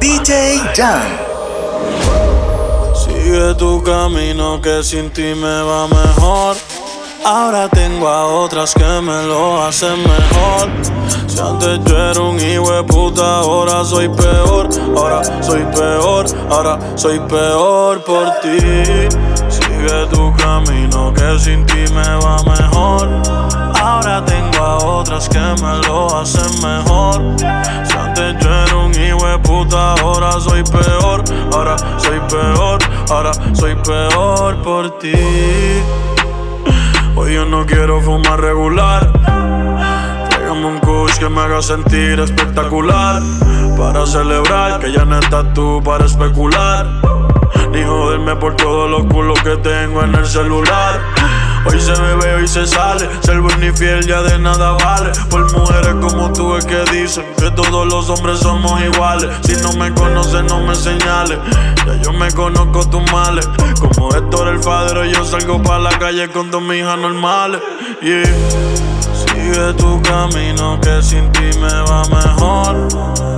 DJ Jan. Sigue tu camino que sin ti me va mejor. Ahora tengo a otras que me lo hacen mejor. Si antes yo era un hijo de puta, ahora soy peor. Ahora soy peor, ahora soy peor por ti. Sigue tu camino que sin ti me va mejor. Ahora tengo a otras que me lo hacen mejor. Si antes yo puta, ahora soy peor. Ahora soy peor, ahora soy peor por ti. Hoy yo no quiero fumar regular. Tráigame un kush que me haga sentir espectacular. Para celebrar que ya no estás tú para especular. Ni joderme por todos los culos que tengo en el celular. Hoy se bebe, hoy se sale. Ser buen y fiel ya de nada vale. Por mujeres como tú es que dicen que todos los hombres somos iguales. Si no me conoces, no me señales. Ya yo me conozco tus males. Como Héctor el Fadero, yo salgo para la calle con dos hijas normales. Yeah. Sigue tu camino que sin ti me va mejor.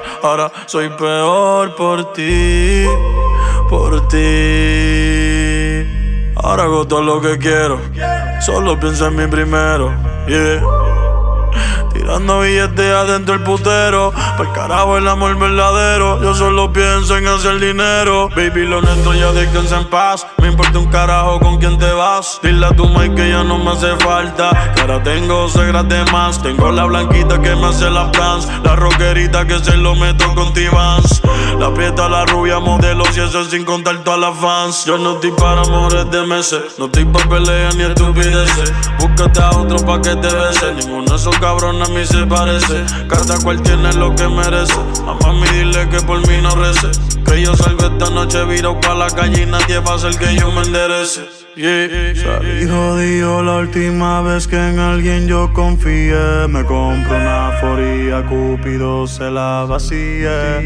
ahora soy peor por ti. Por ti. Ahora hago todo lo que quiero. Solo pienso en mí primero. Yeah. Tirando billetes adentro el putero. Para carajo el amor verdadero. Yo solo pienso en hacer dinero. Baby, lo nuestro ya descansa en paz. Me importa un carajo con quién te vas. Dile a tu Mike que ya no me hace falta. Que ahora tengo segras de más. Tengo la blanquita que me hace las plans. La rockerita que se lo meto con T-Vans. La prieta, la rubia, modelo. Y eso sin contar todas las fans. Yo no estoy para amores de meses. No estoy para peleas ni estupideces. Búscate a otro pa' que te bese. Ninguno de esos cabrones a mí se parece. Cada cual tiene lo que merece. A mami dile que por mí no rece. Que yo salgo esta noche virado pa' la calle y nadie va a hacer que yo me enderece. Yeah. Salí jodido la última vez que en alguien yo confié. Me compro una foría, Cupido se la vacía.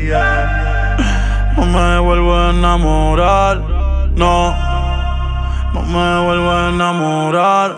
No me vuelvo a enamorar, no. No me vuelvo a enamorar.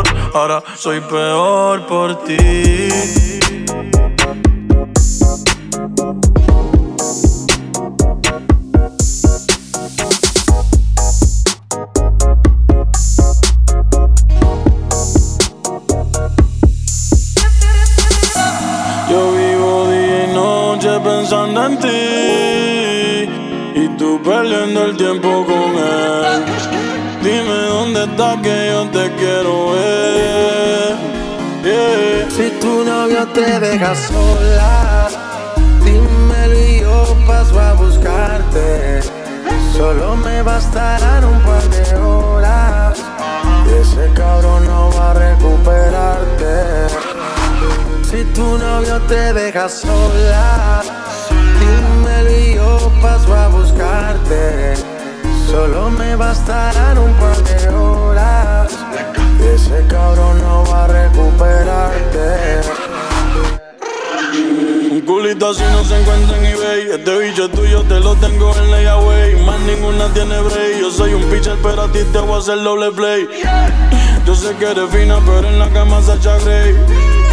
ahora soy peor por ti. Te deja sola, dímelo y yo paso a buscarte. Solo me bastarán un par de horas. Ese cabrón no va a recuperarte. Si tu novio te deja sola, dímelo y yo paso a buscarte. Solo me bastarán un par de horas. Ese cabrón no va a recuperarte. Un culito así no se encuentra en eBay. Este bicho tuyo te lo tengo en layaway. Más ninguna tiene break. Yo soy un pitcher, pero a ti te voy a hacer doble play. Yo sé que eres fina, pero en la cama Sacha Grey.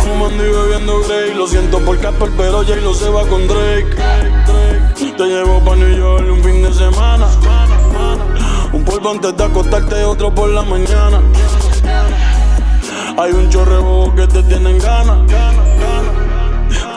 Fumando y bebiendo Grey. Lo siento por Casper, pero Jay lo se va con Drake. Te llevo pa' New York un fin de semana. Un polvo antes de acostarte, otro por la mañana. Hay un chorrebo que te tienen ganas.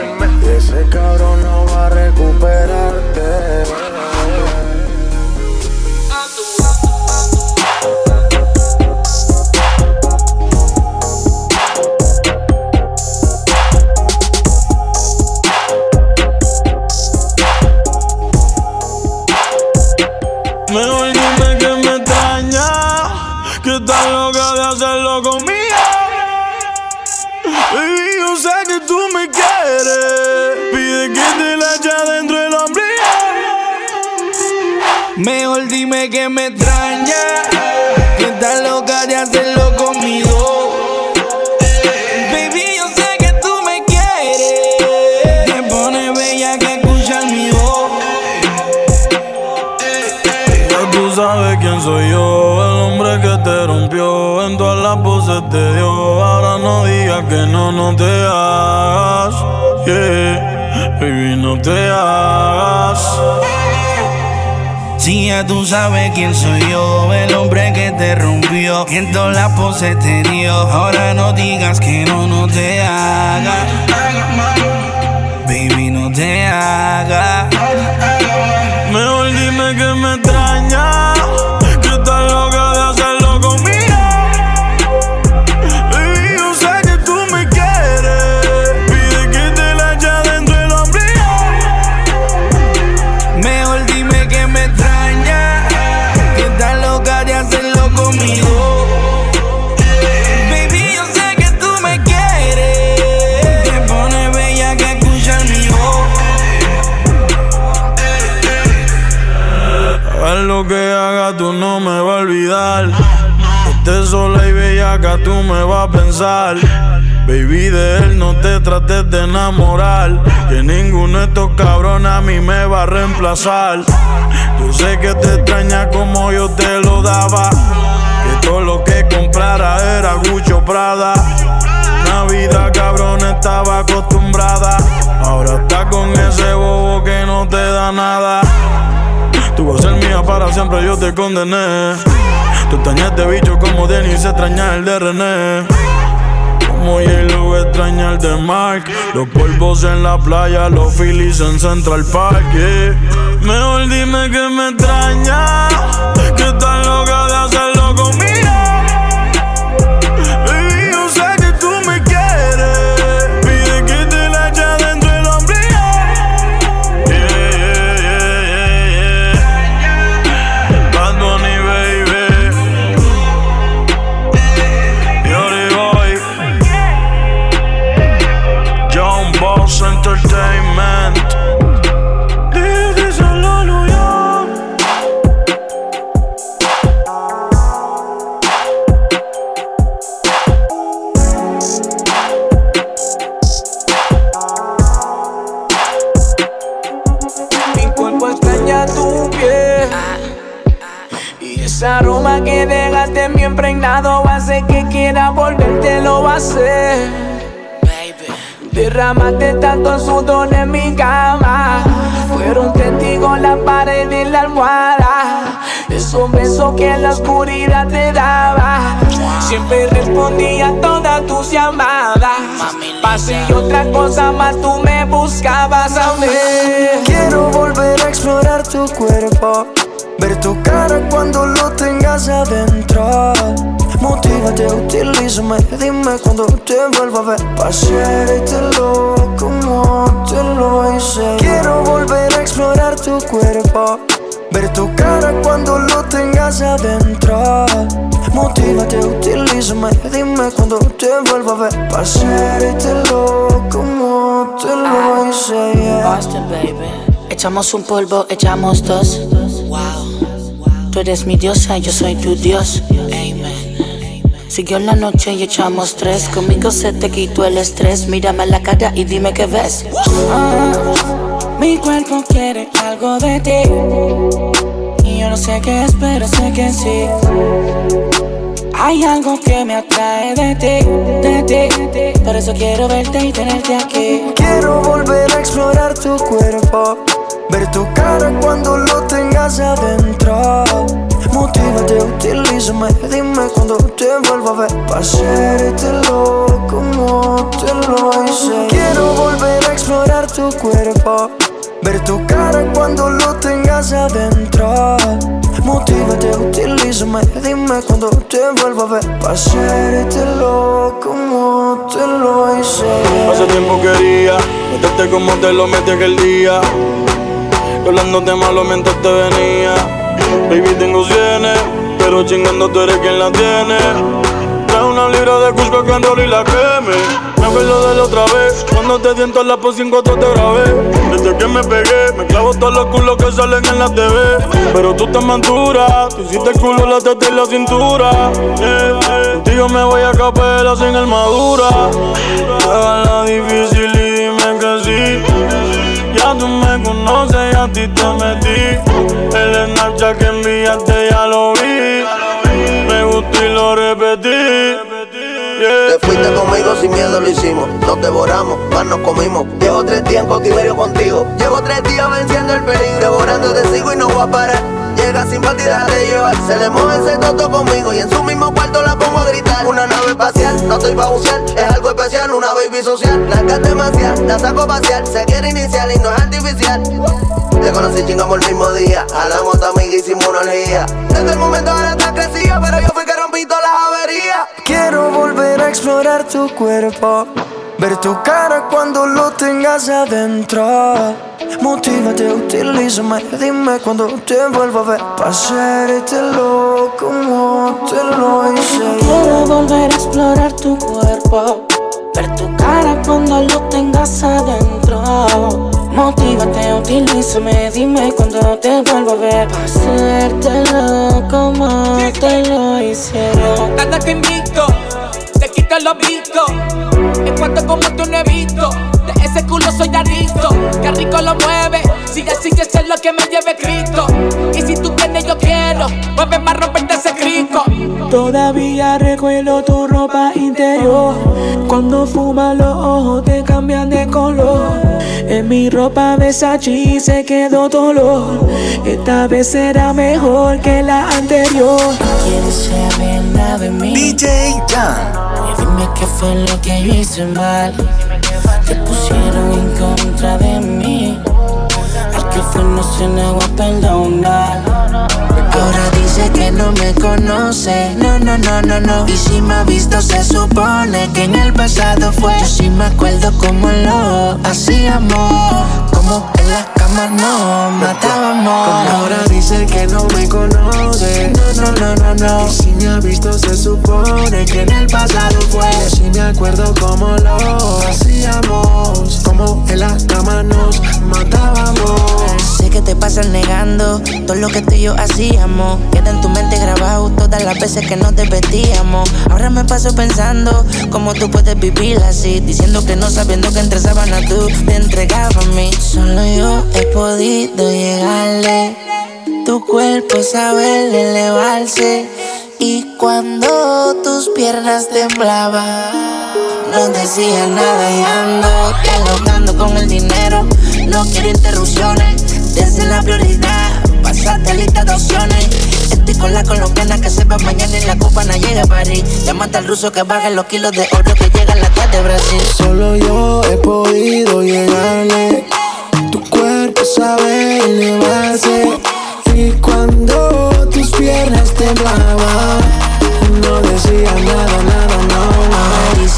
Y ese cabrón no va a recuperarte. Mejor dime que me extraña. Que estás loca de hacerlo conmigo. Baby, yo sé que tú me quieres. Te pone bella que escucha mi voz. Ya tú sabes quién soy yo. El hombre que te rompió. En todas las voces te dio. Ahora no digas que no, no te hagas. Baby, no te hagas. Si ya tú sabes quién soy yo, el hombre que te rompió, en todas las poses te dio. Ahora no digas que no, no te haga. Baby, no te haga. Tú me vas a pensar. Baby, de él no te trates de enamorar. Que ninguno de estos cabrones a mí me va a reemplazar. Yo sé que te extraña como yo te lo daba. Que todo lo que comprara era Gucho Prada. Una vida cabrón estaba acostumbrada. Ahora está con ese bobo que no te da nada. Tú vas a ser mía para siempre, yo te condené. Tú extrañas este bicho como Denis extraña el de René. Como J-Lo extraña el de Mark. Los polvos en la playa, los Phillies en Central Park. Yeah. Mejor dime que me extraña. Hacer. Derramaste tanto sudor en mi cama. Fueron testigos la pared y la almohada. Esos besos que en la oscuridad te daba. Siempre respondía a todas tus llamadas. Pase y otra cosa más, tú me buscabas a mí. Quiero volver a explorar tu cuerpo. Ver tu cara cuando lo tengas adentro. Motívate, utilízame, dime cuando te vuelva a ver. Paseártelo como te lo hice. Quiero volver a explorar tu cuerpo. Ver tu cara cuando lo tengas adentro. Motívate, utilízame, dime cuando te vuelva a ver. Paseártelo como te lo hice. yeah. Baby. Echamos un polvo, echamos dos. Wow. Tú eres mi diosa, yo soy tu dios. Siguió la noche y echamos tres. Conmigo se te quitó el estrés. Mírame a la cara y dime qué ves. Ah, mi cuerpo quiere algo de ti. Y yo no sé qué es, pero sé que sí. Hay algo que me atrae de ti, de ti. Por eso quiero verte y tenerte aquí. Quiero volver a explorar tu cuerpo. Ver tu cara cuando lo tengas adentro. Motívate, utilízame, dime cuando te vuelva a ver. Pa' hacerte como te lo hice. Quiero volver a explorar tu cuerpo. Ver tu cara cuando lo tengas adentro. Motívate, utilízame, dime cuando te vuelva a ver. Pa' hacértelo como te lo hice. Hace tiempo quería meterte como te lo metí aquel día. Y hablándote malo mientras te venía. Baby, tengo cienes, pero chingando tú eres quien la tiene. Trae una libra de Cusco que y la queme. Me acuerdo de la otra vez, cuando te siento en la pos 5 te grabé. Desde que me pegué, me clavo todos los culos que salen en la TV. Pero tú te manturas, tú hiciste el culo, la teta y la cintura. Yeah, Contigo me voy a capela sin armadura. Ti te metí. El Snapchat que enviaste ya lo vi. Me gustó y lo repetí. Te fuiste conmigo sin miedo lo hicimos. Nos devoramos, más nos comimos. Llevo tres días en cautiverio contigo. Llevo tres días venciendo el peligro. Devorando te sigo y no voy a parar. Llega sin partida de llevar. Se le mueve ese toto conmigo y en su mismo cuarto la pongo a gritar. Una nave espacial, no estoy pa' bucear. Es algo especial, una baby social. Es demasiado, la saco pasear. Se quiere iniciar y no es artificial. Te conocí chingamos el mismo día. A la moto amiga hicimos una Desde el momento ahora estás crecida, pero yo fui que rompí todas las averías. Quiero volver a explorar tu cuerpo. Ver tu cara cuando lo tengas adentro. Motívate, utilízame, dime cuando te vuelvo a ver. Pa' hacértelo como te lo hice. Quiero volver a explorar tu cuerpo. Ver tu cara cuando lo tengas adentro. Motívate, utilízame, dime cuando te vuelvo a ver. Pa' hacértelo como te lo hicieron. Nada que invito, te quito lo visto. En cuanto como tú no he visto. Ese culo soy adicto, que rico lo mueve. Sigue, sigue, es lo que me lleve Cristo. Y si tú tienes, yo quiero. Mueve más romperte ese crico. Todavía recuerdo tu ropa interior. Cuando fumas los ojos te cambian de color. En mi ropa Versace se quedó dolor. Esta vez será mejor que la anterior. Quieres saber nada de mí. DJ Jan. Dime qué fue lo que yo hice mal. Pusieron en contra de mí. Al que fue no se negó a perdonar. Ahora dice que no me conoce, no, no, no, no, no. Y si me ha visto se supone que en el pasado fue. Yo sí me acuerdo como lo hacíamos, como en la cama no matábamos. Ahora dice que no me conoce, no, no, no, no, no. Y si me ha visto se supone que en el pasado fue. Yo sí me acuerdo como lo hacíamos, como en la cama nos matábamos. Sé que te pasas negando todo lo que tú y yo hacíamos Queda en tu mente grabado todas las veces que no te vestíamos. Ahora me paso pensando cómo tú puedes vivir así. Diciendo que no sabiendo que entre sábanas tú te entregabas a mí. Solo yo he podido llegarle. Tu cuerpo sabe elevarse. Y cuando tus piernas temblaban, no decía nada y ando dialogando con el dinero. No quiero interrupciones, desde la prioridad pasaste lista de opciones. Estoy con la colombiana que se va mañana y la copa no llega a París. Llámate al ruso que baje los kilos de oro que llega la tarde de Brasil. Solo yo he podido llegarle. Tu cuerpo sabe elevarse. Y cuando tus piernas temblaban, no decía nada, nada.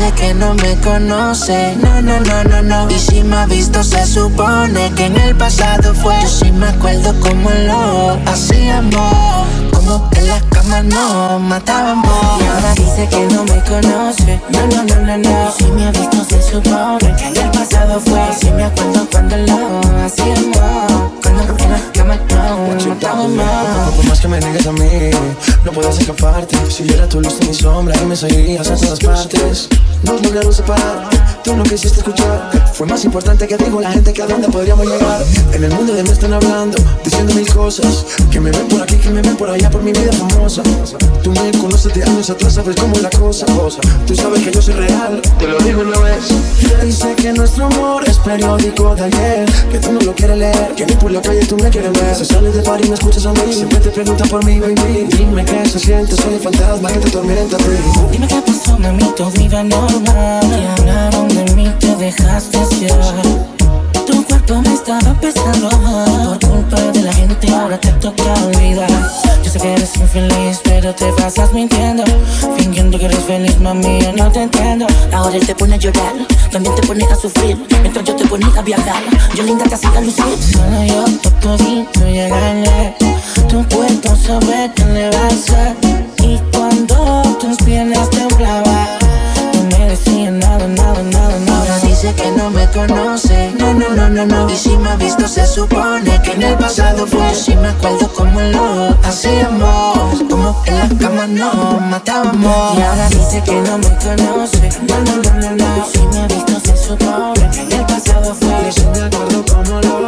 Dice que no me conoce, no, no, no, no, no. Y si me ha visto, se supone que en el pasado fue. Yo sí me acuerdo cómo lo hacíamos. Como en las camas nos matábamos. Y ahora dice que no me conoce, no, no, no, no, no. Y si me ha visto, se supone que en el pasado fue. Yo sí me acuerdo cuando lo hacíamos. Cuando en las más. Por más que me negues a mí, no puedes escaparte. Si yo era tu luz en mi sombra y me seguirías a todas partes. Nos lograron separar, tú no quisiste escuchar. Fue más importante que digo la gente que a dónde podríamos llegar. En el mundo de mí están hablando, diciendo mil cosas. Que me ven por aquí, que me ven por allá, por mi vida famosa. Tú me conoces de años atrás, sabes cómo es la cosa. Tú sabes que yo soy real, te lo digo una vez. Dice que nuestro amor es periódico de ayer. Que tú no lo quieres leer, que ni por la calle tú me quieres ver. Si sales de par y me escuchas a mí, siempre te preguntan por mí, baby. Dime qué se siente, soy el fantasma que te tormenta a ti. Dime qué pasó, mami, todo iba normal. Y hablaron de mí, te dejaste ser. Me estaba pesando Por culpa de la gente ahora te toca olvidar. Yo sé que eres infeliz pero te pasas mintiendo. Fingiendo que eres feliz mami yo no te entiendo. Ahora él te pone a llorar También te pone a sufrir. Mientras yo te ponía a viajar Yo linda te hacía lucir. Solo yo te podido llegarle Tu cuerpo sabe que le va a hacer. Y cuando tus piernas temblaban No me decía nada, nada, nada, nada Dice que no me conoce. No, no, no, no, no. Y si me ha visto se supone que en el pasado fue. Yo sí me acuerdo como lo hacíamos. Como en la cama nos matábamos. Y ahora dice que no me conoce. No, no, no, no, no. Y si me ha visto se supone que en el pasado fue. Yo sí me acuerdo como lo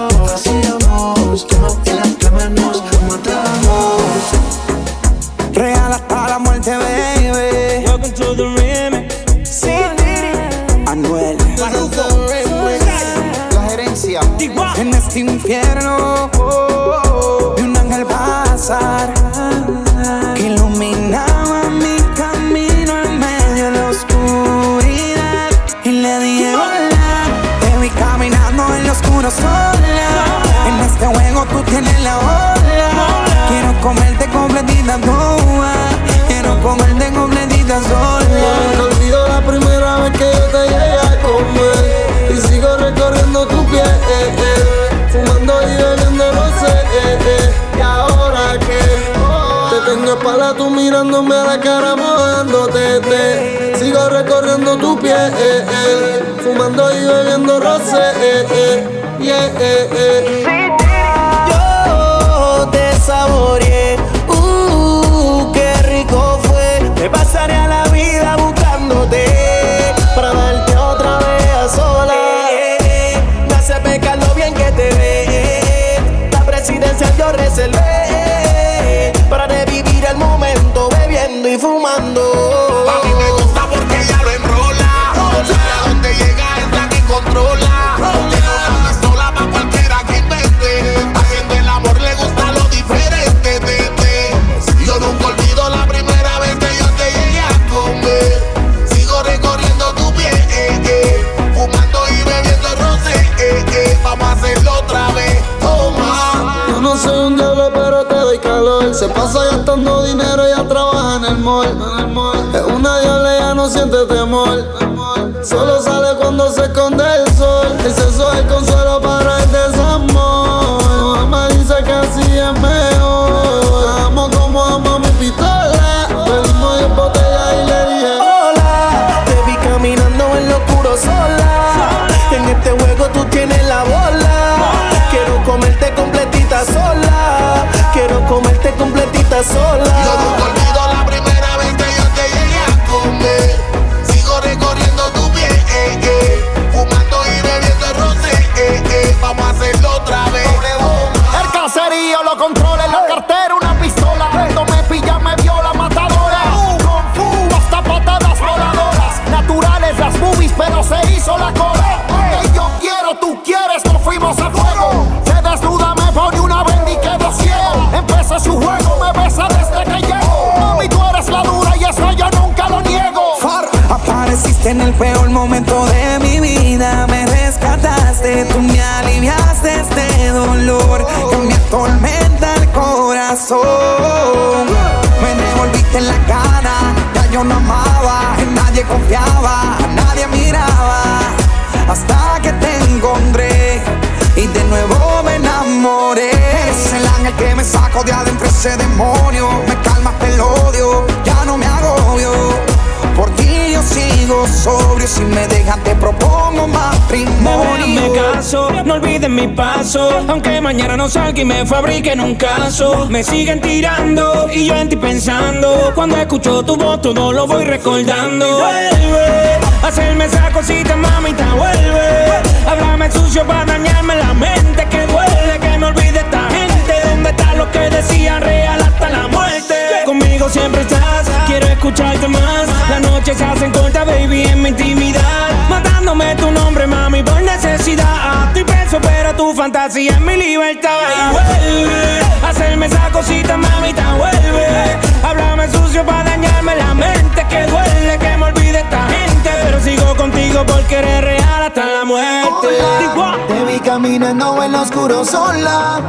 tú mirándome a la cara mojándote te. Sigo recorriendo tu piel eh, eh, Fumando y bebiendo rosé eh, eh, yeah, fumando. No siente temor. Solo sale cuando se esconde el sol. El sexo es el consuelo para el desamor. Mamá dice que así es mejor. Amo como amo mi pistola. Pedimos en botella y le dije. Hola, te vi caminando en lo oscuro sola. En este juego tú tienes la bola. Quiero comerte completita sola. Quiero comerte completita sola. En el peor momento de mi vida, me rescataste, tú me aliviaste este dolor que me atormenta el corazón. Me devolviste en la cara, ya yo no amaba, en nadie confiaba, a nadie miraba, hasta que te encontré y de nuevo me enamoré. Eres el ángel que me saco de adentro ese demonio, me calmas el odio, ya no me agobio. Yo sigo sobrio si me dejan te propongo matrimonio. Me caso, no olviden mi paso. Aunque mañana no salga y me fabriquen un caso. Me siguen tirando y yo en ti pensando. Cuando escucho tu voz todo lo voy recordando. Vuelve, hacerme esa cosita, mamita, vuelve. Háblame sucio para dañarme la mente. Que duele que me olvide esta gente. ¿Dónde está lo que decían real hasta la siempre estás, quiero escucharte más. Las noches se hacen cortas, baby, en mi intimidad. Matándome tu nombre, mami, por necesidad. Estoy preso, pero tu fantasía es mi libertad. Vuelve, hacerme esa cosita, mamita, vuelve. Háblame sucio para dañarme la mente. Que duele que me olvide esta gente. Pero sigo contigo porque eres real hasta la muerte. Te vi caminando en lo oscuro sola.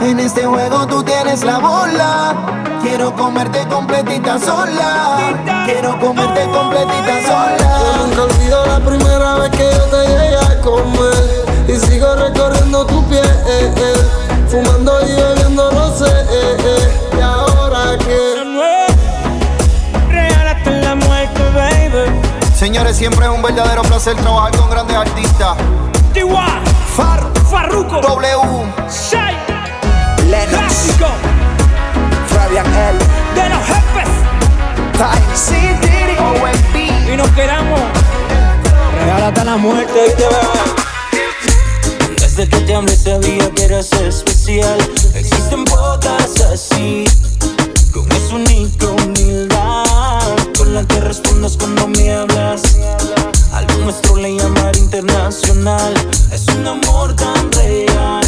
En este juego tú tienes la bola. Quiero comerte completita sola. Quiero comerte completita sola. Yo nunca olvido la primera vez que siempre es un verdadero placer trabajar con grandes artistas. Tiwa, Far, Farruko, W, Shai, Lennox, Clásico, Fabian L, de los jefes. Time City, OMB. Y nos quedamos. Hasta la muerte, y te veo. Desde que te hablé sabía que eras especial. Existen pocas así, con esa única humildad, con la que respondes cuando me hablas. Nuestro le llamar internacional. Es un amor tan real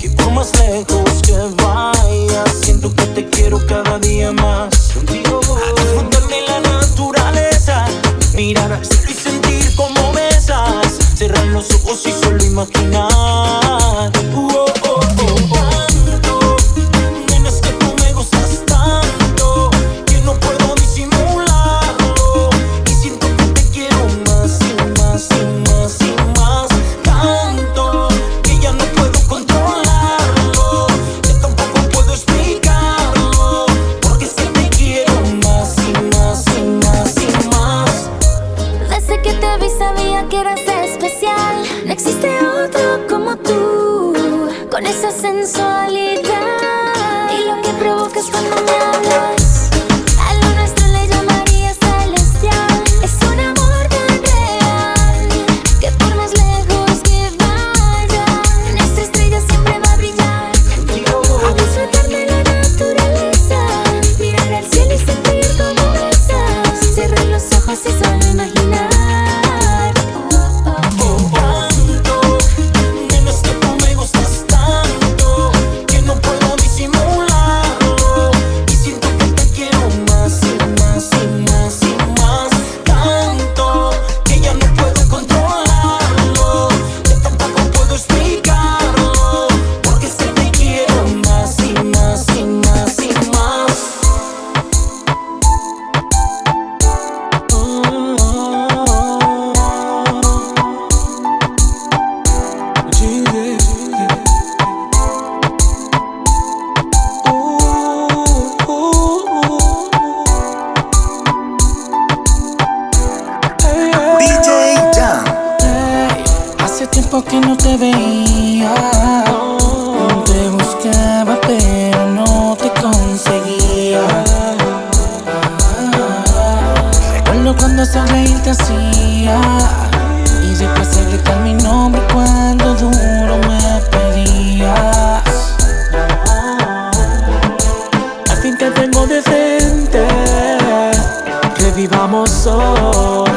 que por más lejos que vayas, siento que te quiero cada día más. Contigo a disfrutar la naturaleza, mirar y sentir como besas. Cerrar los ojos y solo imaginar. Sensualidad. Y lo que provocas cuando me hablas. Revivamos hoy.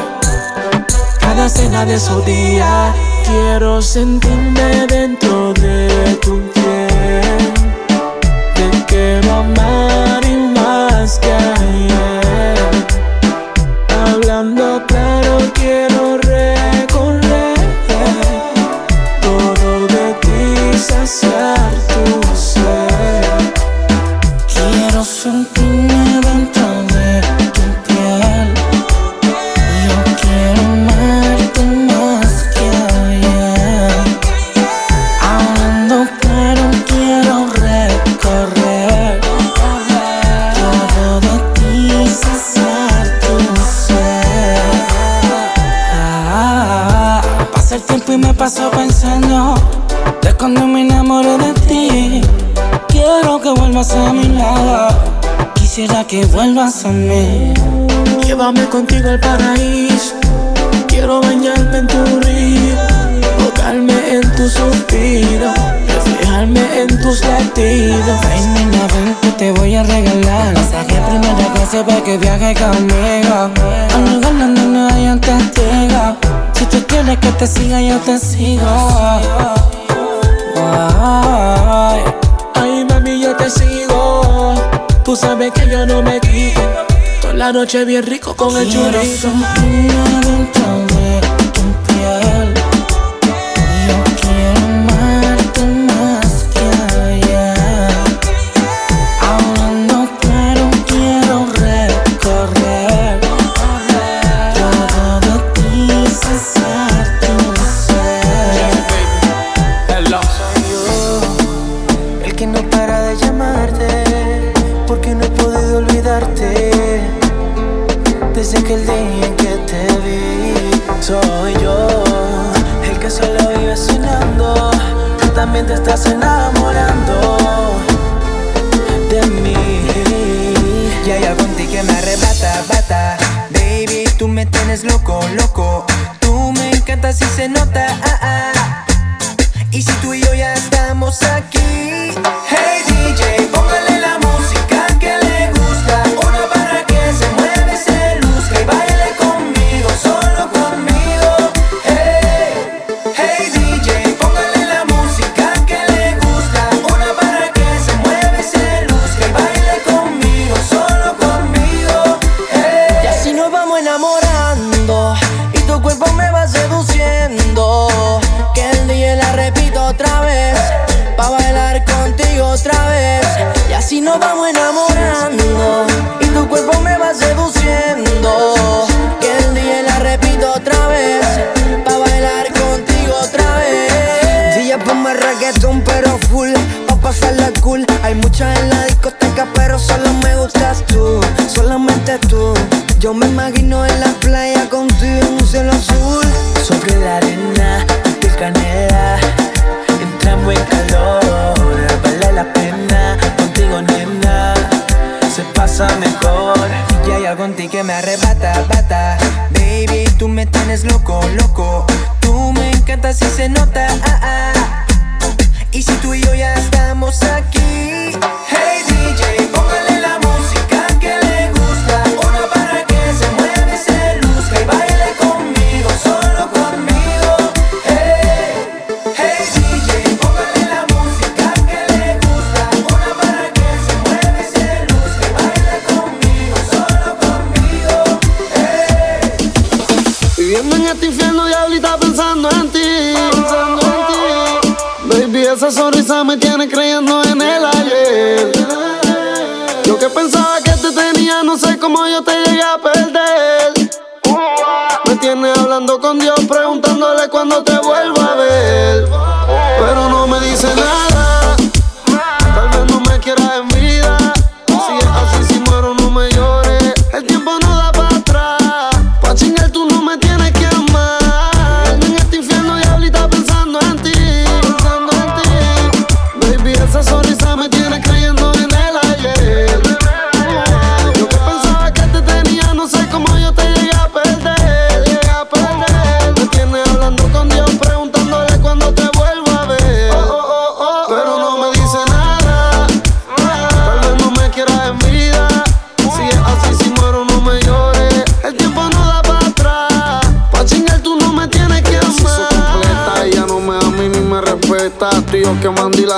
Cada cena de su día. Quiero sentirme dentro de tu piel. Te quiero amar Llévame contigo al paraíso. Quiero bañarme en tu río, tocarme en tu suspiro, reflejarme en tus latidos. Ven, nena, ven que te voy a regalar. Pasaje a primera clase para que viajes conmigo. Amigo, no, no, no, yo te digo. Si tú quieres que te siga, yo te sigo. Ay, mami, yo te sigo. Tú sabes que yo no me quito la noche bien rico con el chorizo.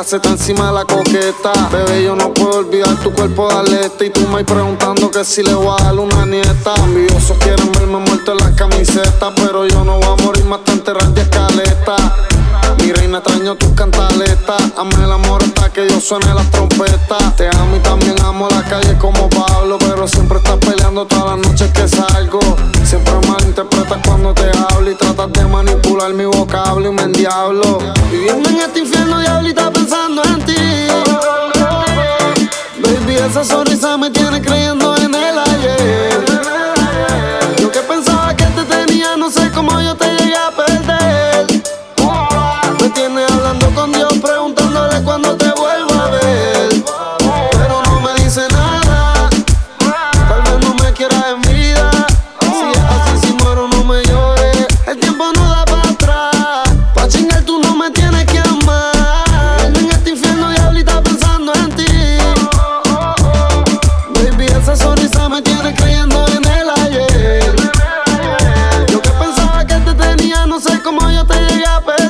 Se está encima de la coqueta. Bebé, yo no puedo olvidar tu cuerpo de aleta. Y tú me preguntando que si le voy a dar una nieta. Ambiosos quieren verme muerto en la camiseta. Pero yo no voy a morir más tan enterrar de escaleta. Mi reina extraño tus cantaletas. Amé el amor hasta que yo suene las trompetas. Te amo y también amo la calle como Pablo. Pero siempre estás peleando todas las noches que salgo. Siempre malinterpretas cuando te hablo y tratas de manipular mi vocablo y me endiablo. Viviendo en este infierno, diablita, pensando en ti. Baby, esa sonrisa me tiene creyendo en el ayer. Yo que pensaba que te tenía, no sé cómo yo te llegué a perder. como yo te llegué a.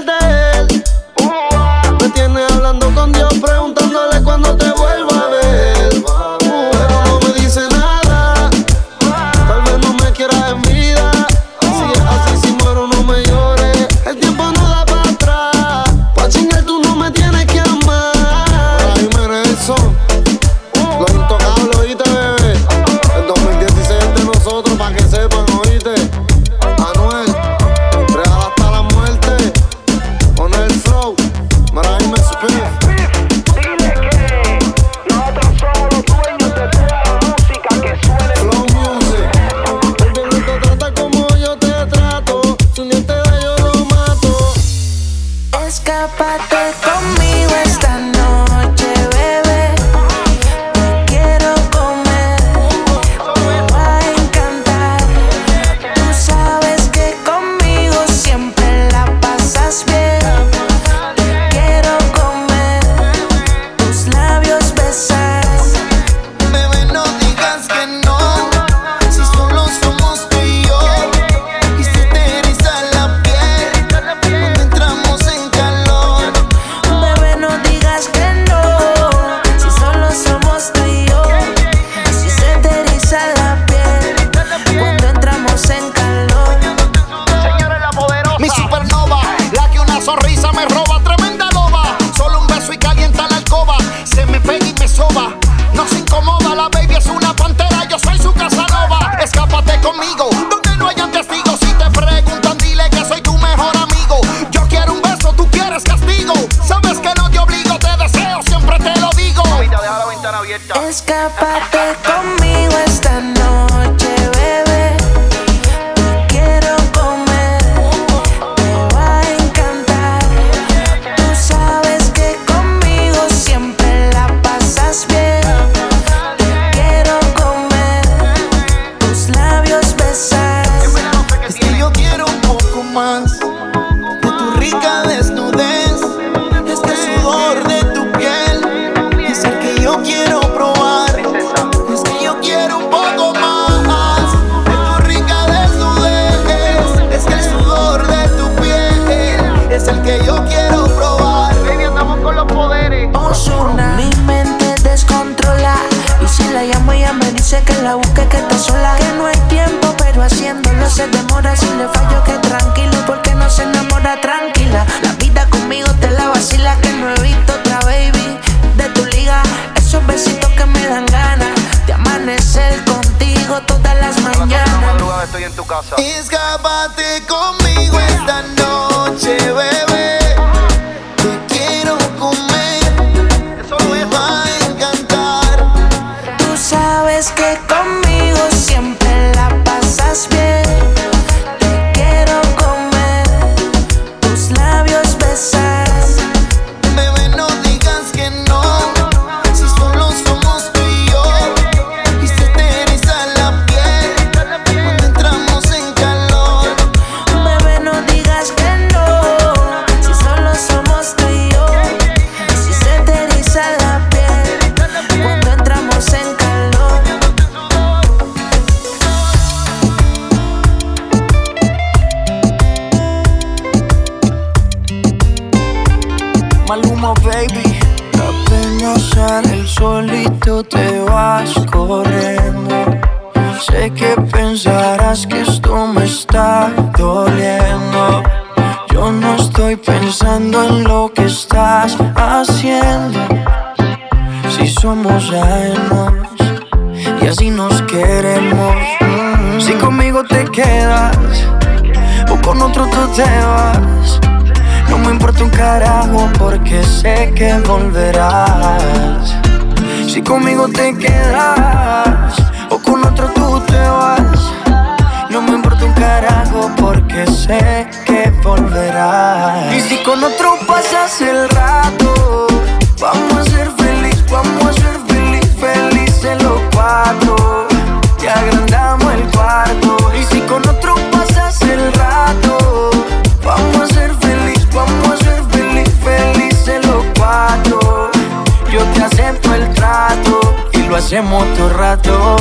hacemos todo rato,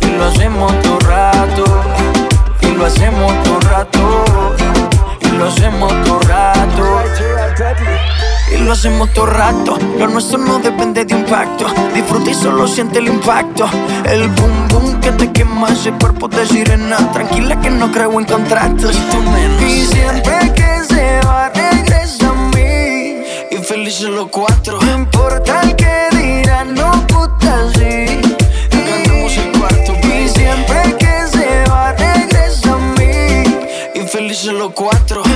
y lo hacemos todo rato, y lo hacemos todo rato, y lo hacemos todo rato. Y lo hacemos todo rato, lo nuestro no depende de impacto. Disfruta y solo siente el impacto. El boom boom que te quema ese cuerpo de sirena. Tranquila que no creo en contratos. Y, tú menos. y siempre que se va, regresa a mí. Y felices los cuatro. No importa el que dirán, no los cuatro.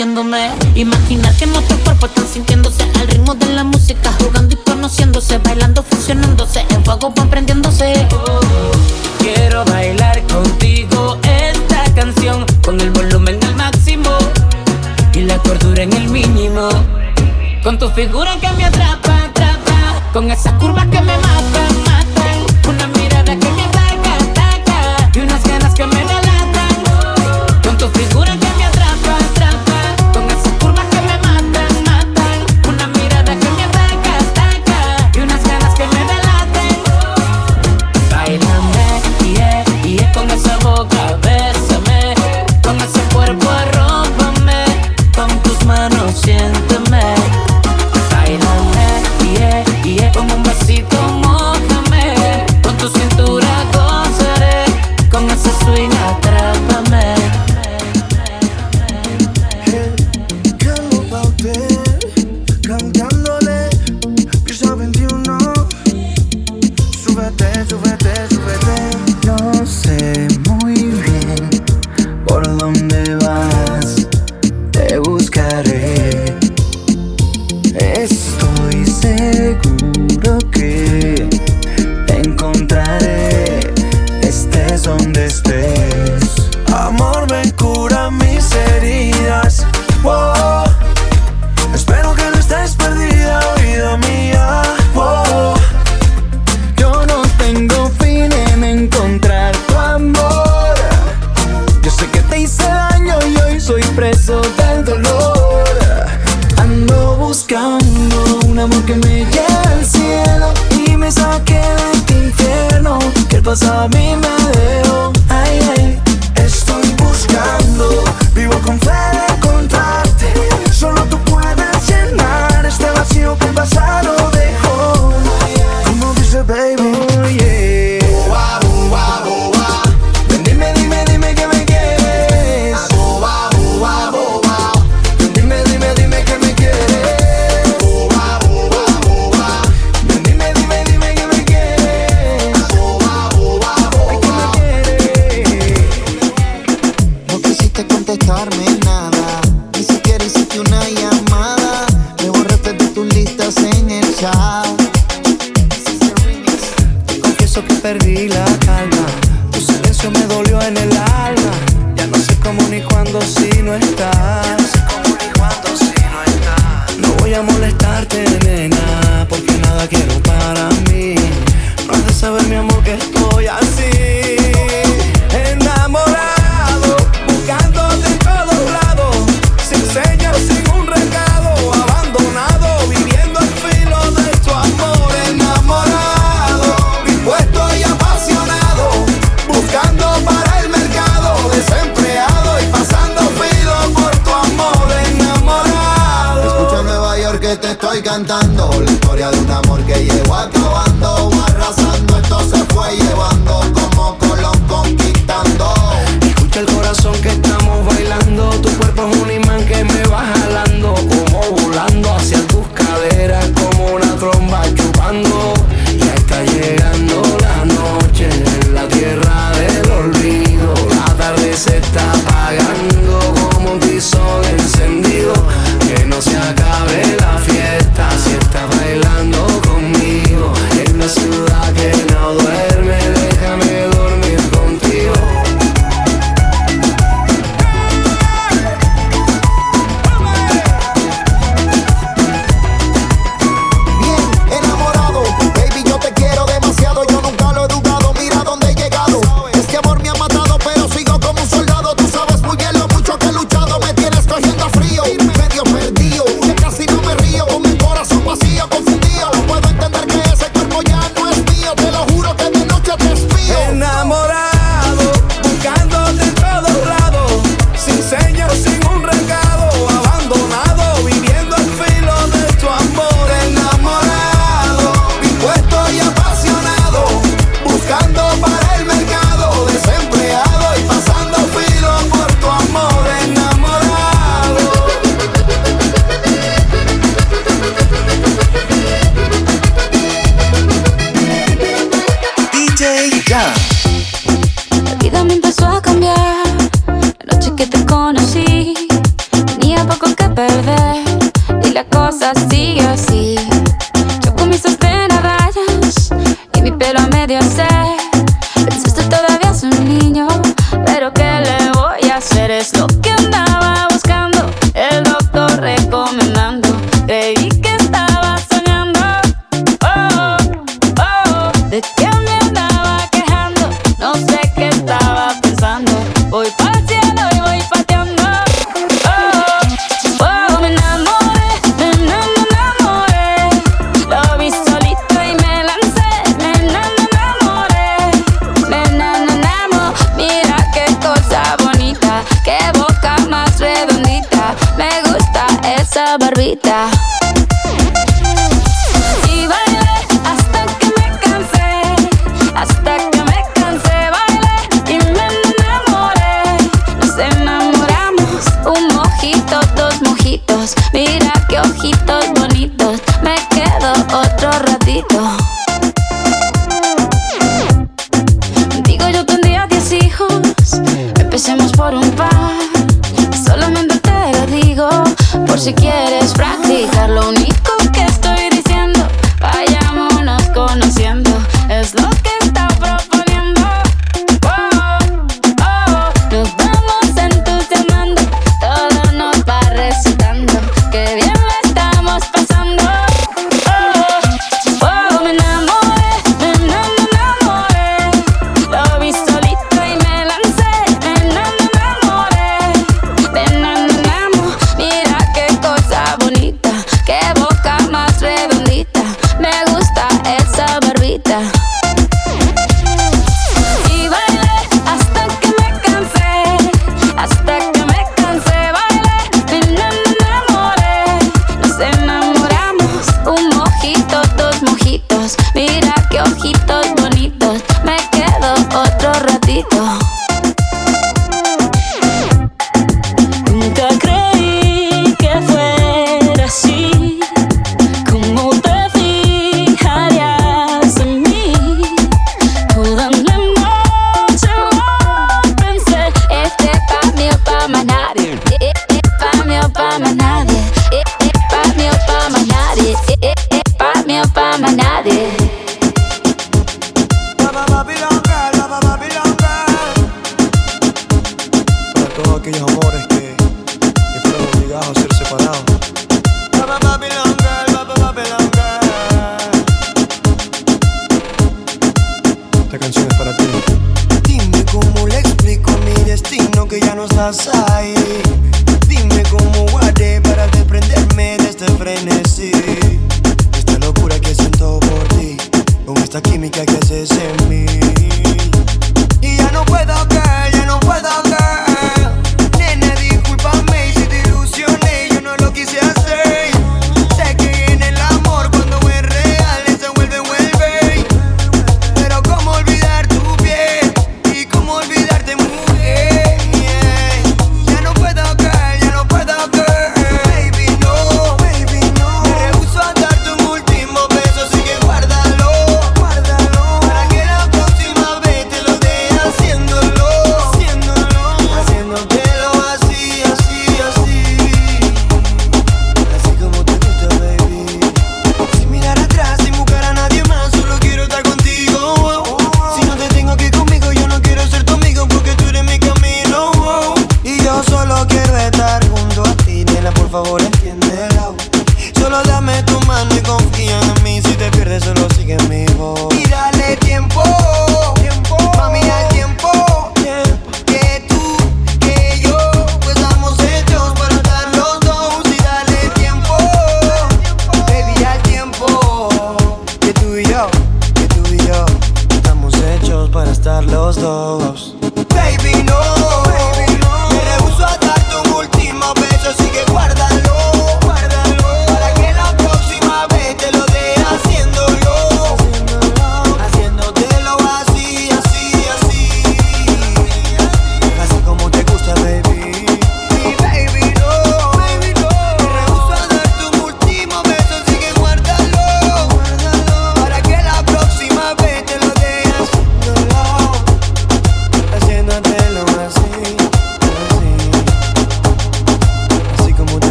Bailando,